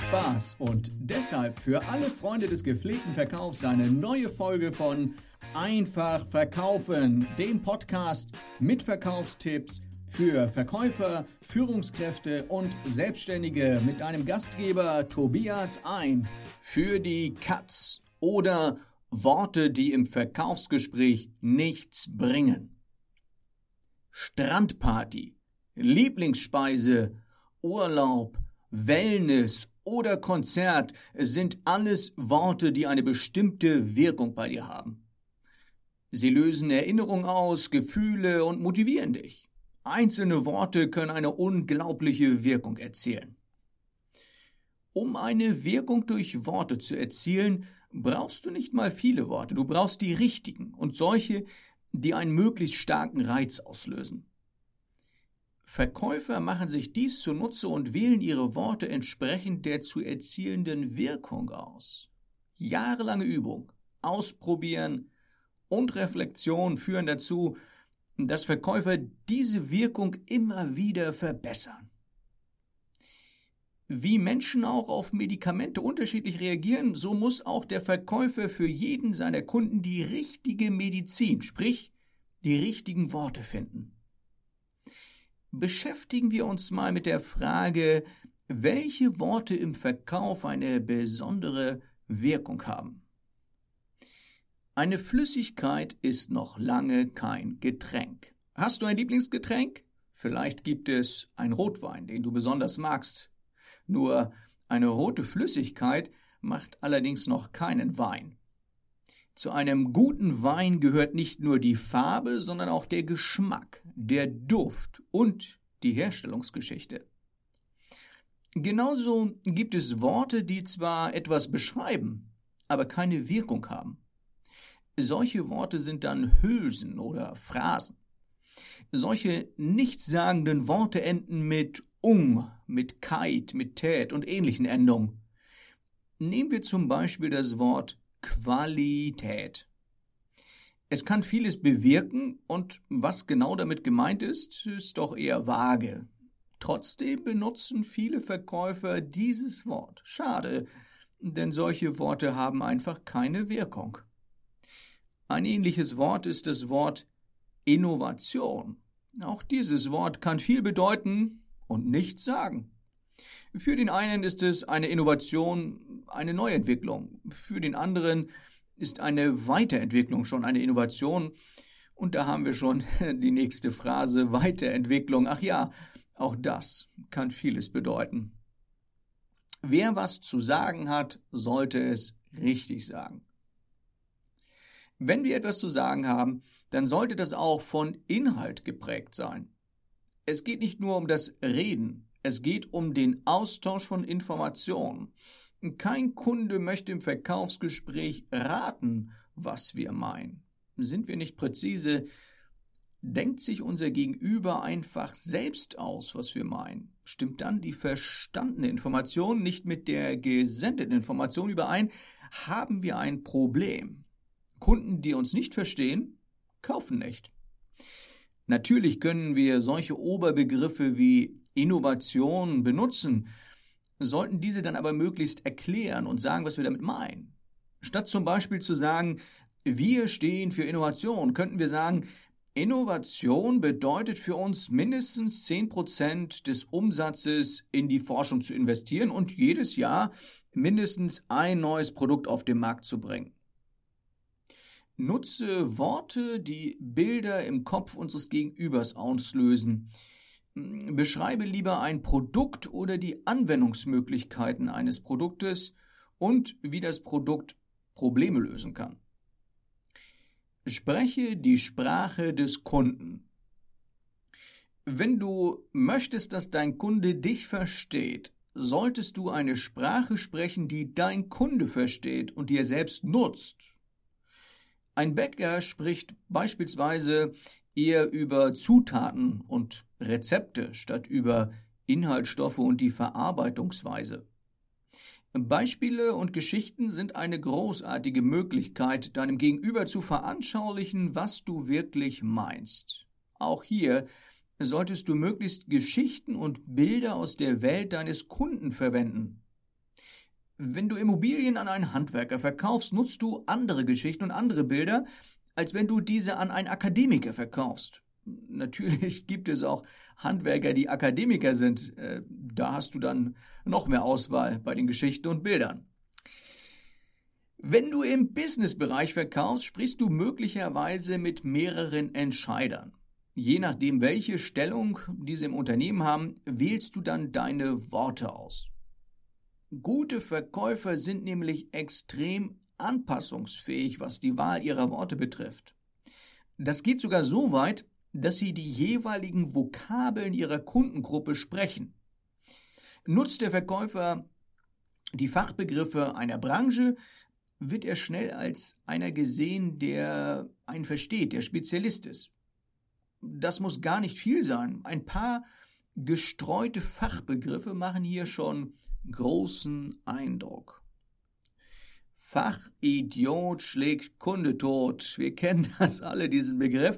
Spaß. Und deshalb für alle Freunde des gepflegten Verkaufs eine neue Folge von Einfach verkaufen, dem Podcast mit Verkaufstipps für Verkäufer, Führungskräfte und Selbstständige. Mit einem Gastgeber Tobias ein. Für die Katz oder Worte, die im Verkaufsgespräch nichts bringen. Strandparty, Lieblingsspeise, Urlaub, Wellness oder Konzert sind alles Worte, die eine bestimmte Wirkung bei dir haben. Sie lösen Erinnerungen aus, Gefühle und motivieren dich. Einzelne Worte können eine unglaubliche Wirkung erzielen. Um eine Wirkung durch Worte zu erzielen, brauchst du nicht mal viele Worte, du brauchst die richtigen und solche, die einen möglichst starken Reiz auslösen. Verkäufer machen sich dies zunutze und wählen ihre Worte entsprechend der zu erzielenden Wirkung aus. Jahrelange Übung, Ausprobieren und Reflexion führen dazu, dass Verkäufer diese Wirkung immer wieder verbessern. Wie Menschen auch auf Medikamente unterschiedlich reagieren, so muss auch der Verkäufer für jeden seiner Kunden die richtige Medizin, sprich die richtigen Worte finden beschäftigen wir uns mal mit der Frage, welche Worte im Verkauf eine besondere Wirkung haben. Eine Flüssigkeit ist noch lange kein Getränk. Hast du ein Lieblingsgetränk? Vielleicht gibt es einen Rotwein, den du besonders magst. Nur eine rote Flüssigkeit macht allerdings noch keinen Wein. Zu einem guten Wein gehört nicht nur die Farbe, sondern auch der Geschmack, der Duft und die Herstellungsgeschichte. Genauso gibt es Worte, die zwar etwas beschreiben, aber keine Wirkung haben. Solche Worte sind dann Hülsen oder Phrasen. Solche nichtssagenden Worte enden mit ung, mit keit, mit tät und ähnlichen Endungen. Nehmen wir zum Beispiel das Wort Qualität. Es kann vieles bewirken und was genau damit gemeint ist, ist doch eher vage. Trotzdem benutzen viele Verkäufer dieses Wort. Schade, denn solche Worte haben einfach keine Wirkung. Ein ähnliches Wort ist das Wort Innovation. Auch dieses Wort kann viel bedeuten und nichts sagen. Für den einen ist es eine Innovation, eine Neuentwicklung. Für den anderen ist eine Weiterentwicklung schon eine Innovation. Und da haben wir schon die nächste Phrase Weiterentwicklung. Ach ja, auch das kann vieles bedeuten. Wer was zu sagen hat, sollte es richtig sagen. Wenn wir etwas zu sagen haben, dann sollte das auch von Inhalt geprägt sein. Es geht nicht nur um das Reden, es geht um den Austausch von Informationen. Kein Kunde möchte im Verkaufsgespräch raten, was wir meinen. Sind wir nicht präzise, denkt sich unser Gegenüber einfach selbst aus, was wir meinen. Stimmt dann die verstandene Information nicht mit der gesendeten Information überein, haben wir ein Problem. Kunden, die uns nicht verstehen, kaufen nicht. Natürlich können wir solche Oberbegriffe wie Innovation benutzen, sollten diese dann aber möglichst erklären und sagen, was wir damit meinen. Statt zum Beispiel zu sagen, wir stehen für Innovation, könnten wir sagen, Innovation bedeutet für uns mindestens 10% des Umsatzes in die Forschung zu investieren und jedes Jahr mindestens ein neues Produkt auf den Markt zu bringen. Nutze Worte, die Bilder im Kopf unseres Gegenübers auslösen. Beschreibe lieber ein Produkt oder die Anwendungsmöglichkeiten eines Produktes und wie das Produkt Probleme lösen kann. Spreche die Sprache des Kunden. Wenn du möchtest, dass dein Kunde dich versteht, solltest du eine Sprache sprechen, die dein Kunde versteht und dir selbst nutzt. Ein Bäcker spricht beispielsweise eher über Zutaten und Rezepte statt über Inhaltsstoffe und die Verarbeitungsweise. Beispiele und Geschichten sind eine großartige Möglichkeit, deinem Gegenüber zu veranschaulichen, was du wirklich meinst. Auch hier solltest du möglichst Geschichten und Bilder aus der Welt deines Kunden verwenden. Wenn du Immobilien an einen Handwerker verkaufst, nutzt du andere Geschichten und andere Bilder, als wenn du diese an einen Akademiker verkaufst. Natürlich gibt es auch Handwerker, die Akademiker sind. Äh, da hast du dann noch mehr Auswahl bei den Geschichten und Bildern. Wenn du im Businessbereich verkaufst, sprichst du möglicherweise mit mehreren Entscheidern. Je nachdem, welche Stellung diese im Unternehmen haben, wählst du dann deine Worte aus. Gute Verkäufer sind nämlich extrem anpassungsfähig, was die Wahl ihrer Worte betrifft. Das geht sogar so weit, dass sie die jeweiligen Vokabeln ihrer Kundengruppe sprechen. Nutzt der Verkäufer die Fachbegriffe einer Branche, wird er schnell als einer gesehen, der einen versteht, der Spezialist ist. Das muss gar nicht viel sein. Ein paar gestreute Fachbegriffe machen hier schon großen Eindruck. Fachidiot schlägt Kunde tot. Wir kennen das alle, diesen Begriff.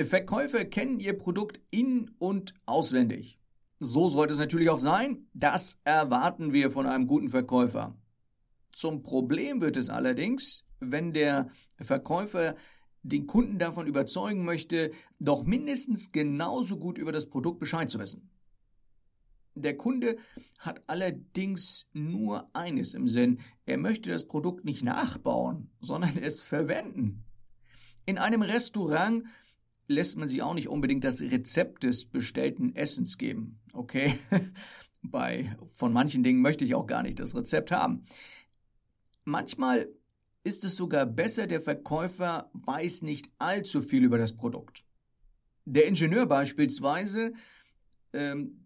Verkäufer kennen ihr Produkt in- und auswendig. So sollte es natürlich auch sein. Das erwarten wir von einem guten Verkäufer. Zum Problem wird es allerdings, wenn der Verkäufer den Kunden davon überzeugen möchte, doch mindestens genauso gut über das Produkt Bescheid zu wissen. Der Kunde hat allerdings nur eines im Sinn. Er möchte das Produkt nicht nachbauen, sondern es verwenden. In einem Restaurant lässt man sich auch nicht unbedingt das Rezept des bestellten Essens geben. Okay? Bei, von manchen Dingen möchte ich auch gar nicht das Rezept haben. Manchmal ist es sogar besser, der Verkäufer weiß nicht allzu viel über das Produkt. Der Ingenieur beispielsweise ähm,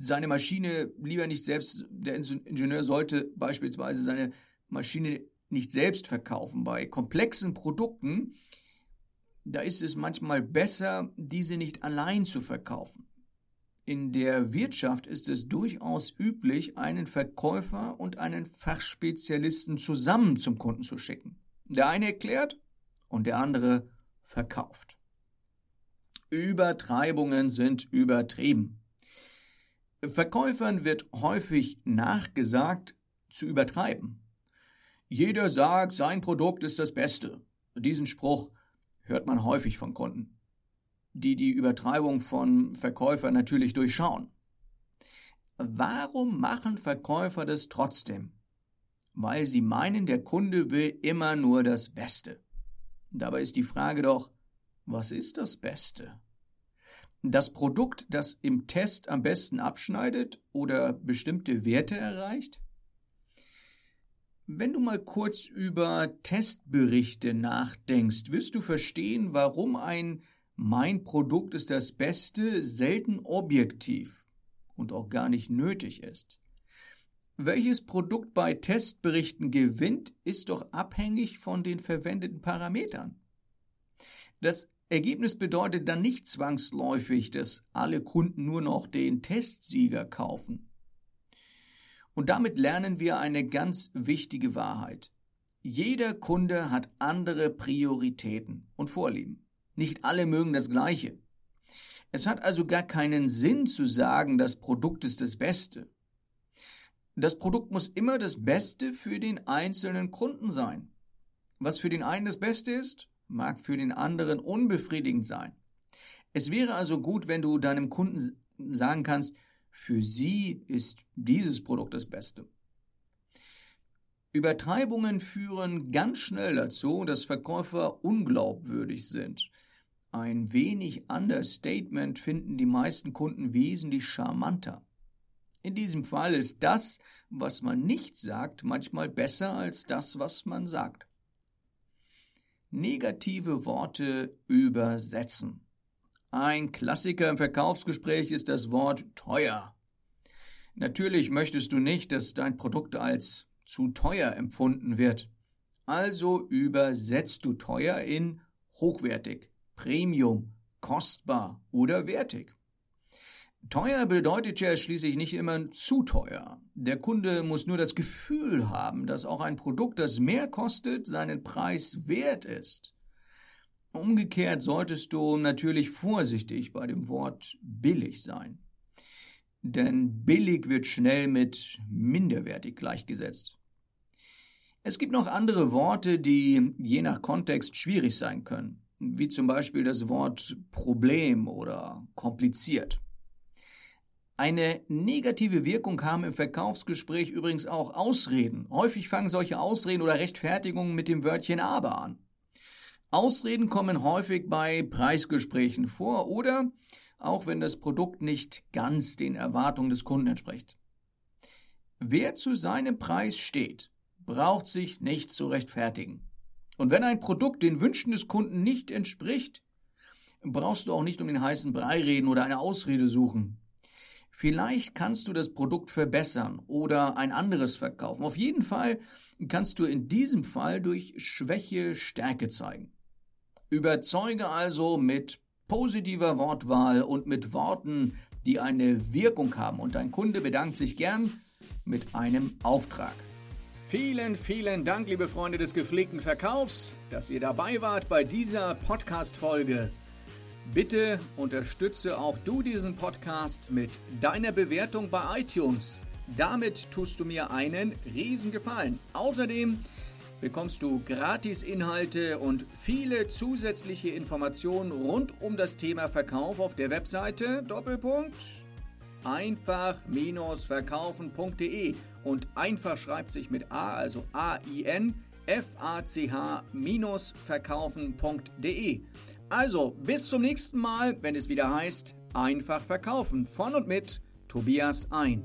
seine Maschine lieber nicht selbst, der Ingenieur sollte beispielsweise seine Maschine nicht selbst verkaufen. Bei komplexen Produkten, da ist es manchmal besser, diese nicht allein zu verkaufen. In der Wirtschaft ist es durchaus üblich, einen Verkäufer und einen Fachspezialisten zusammen zum Kunden zu schicken. Der eine erklärt und der andere verkauft. Übertreibungen sind übertrieben. Verkäufern wird häufig nachgesagt, zu übertreiben. Jeder sagt, sein Produkt ist das Beste. Diesen Spruch hört man häufig von Kunden die die Übertreibung von Verkäufern natürlich durchschauen. Warum machen Verkäufer das trotzdem? Weil sie meinen, der Kunde will immer nur das Beste. Dabei ist die Frage doch, was ist das Beste? Das Produkt, das im Test am besten abschneidet oder bestimmte Werte erreicht? Wenn du mal kurz über Testberichte nachdenkst, wirst du verstehen, warum ein mein Produkt ist das Beste selten objektiv und auch gar nicht nötig ist. Welches Produkt bei Testberichten gewinnt, ist doch abhängig von den verwendeten Parametern. Das Ergebnis bedeutet dann nicht zwangsläufig, dass alle Kunden nur noch den Testsieger kaufen. Und damit lernen wir eine ganz wichtige Wahrheit. Jeder Kunde hat andere Prioritäten und Vorlieben. Nicht alle mögen das Gleiche. Es hat also gar keinen Sinn zu sagen, das Produkt ist das Beste. Das Produkt muss immer das Beste für den einzelnen Kunden sein. Was für den einen das Beste ist, mag für den anderen unbefriedigend sein. Es wäre also gut, wenn du deinem Kunden sagen kannst, für sie ist dieses Produkt das Beste. Übertreibungen führen ganz schnell dazu, dass Verkäufer unglaubwürdig sind. Ein wenig Understatement finden die meisten Kunden wesentlich charmanter. In diesem Fall ist das, was man nicht sagt, manchmal besser als das, was man sagt. Negative Worte übersetzen. Ein Klassiker im Verkaufsgespräch ist das Wort teuer. Natürlich möchtest du nicht, dass dein Produkt als zu teuer empfunden wird. Also übersetzt du teuer in hochwertig. Premium, kostbar oder wertig. Teuer bedeutet ja schließlich nicht immer zu teuer. Der Kunde muss nur das Gefühl haben, dass auch ein Produkt, das mehr kostet, seinen Preis wert ist. Umgekehrt solltest du natürlich vorsichtig bei dem Wort billig sein. denn billig wird schnell mit minderwertig gleichgesetzt. Es gibt noch andere Worte, die je nach Kontext schwierig sein können, wie zum Beispiel das Wort Problem oder kompliziert. Eine negative Wirkung haben im Verkaufsgespräch übrigens auch Ausreden. Häufig fangen solche Ausreden oder Rechtfertigungen mit dem Wörtchen aber an. Ausreden kommen häufig bei Preisgesprächen vor oder auch wenn das Produkt nicht ganz den Erwartungen des Kunden entspricht. Wer zu seinem Preis steht, braucht sich nicht zu rechtfertigen. Und wenn ein Produkt den Wünschen des Kunden nicht entspricht, brauchst du auch nicht um den heißen Brei reden oder eine Ausrede suchen. Vielleicht kannst du das Produkt verbessern oder ein anderes verkaufen. Auf jeden Fall kannst du in diesem Fall durch Schwäche Stärke zeigen. Überzeuge also mit positiver Wortwahl und mit Worten, die eine Wirkung haben. Und dein Kunde bedankt sich gern mit einem Auftrag. Vielen, vielen Dank, liebe Freunde des gepflegten Verkaufs, dass ihr dabei wart bei dieser Podcast-Folge. Bitte unterstütze auch du diesen Podcast mit deiner Bewertung bei iTunes. Damit tust du mir einen Riesengefallen. Außerdem bekommst du Gratis-Inhalte und viele zusätzliche Informationen rund um das Thema Verkauf auf der Webseite Doppelpunkt einfach-verkaufen.de und einfach schreibt sich mit A, also A-I-N, F-A-C-H-verkaufen.de. Also, bis zum nächsten Mal, wenn es wieder heißt, einfach verkaufen. Von und mit Tobias ein.